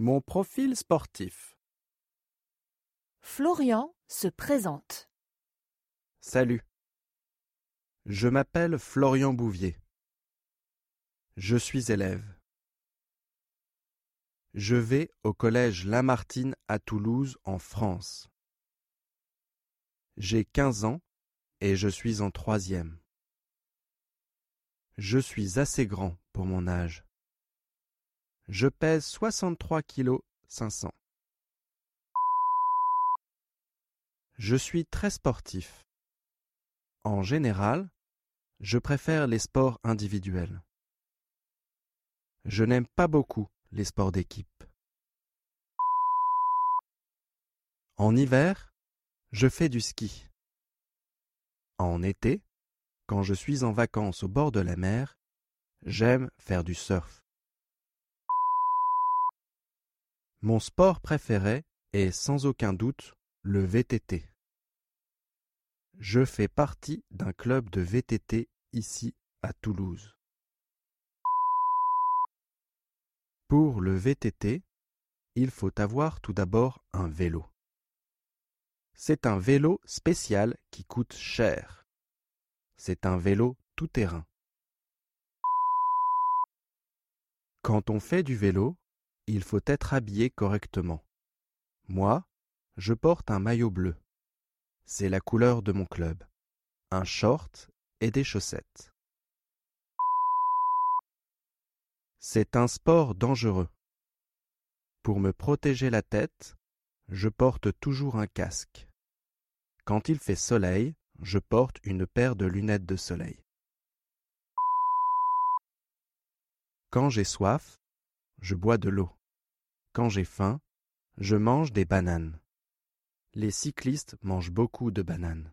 Mon profil sportif. Florian se présente. Salut. Je m'appelle Florian Bouvier. Je suis élève. Je vais au collège Lamartine à Toulouse en France. J'ai 15 ans et je suis en troisième. Je suis assez grand pour mon âge. Je pèse 63 kg 500. Je suis très sportif. En général, je préfère les sports individuels. Je n'aime pas beaucoup les sports d'équipe. En hiver, je fais du ski. En été, quand je suis en vacances au bord de la mer, j'aime faire du surf. Mon sport préféré est sans aucun doute le VTT. Je fais partie d'un club de VTT ici à Toulouse. Pour le VTT, il faut avoir tout d'abord un vélo. C'est un vélo spécial qui coûte cher. C'est un vélo tout-terrain. Quand on fait du vélo, il faut être habillé correctement. Moi, je porte un maillot bleu. C'est la couleur de mon club. Un short et des chaussettes. C'est un sport dangereux. Pour me protéger la tête, je porte toujours un casque. Quand il fait soleil, je porte une paire de lunettes de soleil. Quand j'ai soif, je bois de l'eau. Quand j'ai faim, je mange des bananes. Les cyclistes mangent beaucoup de bananes.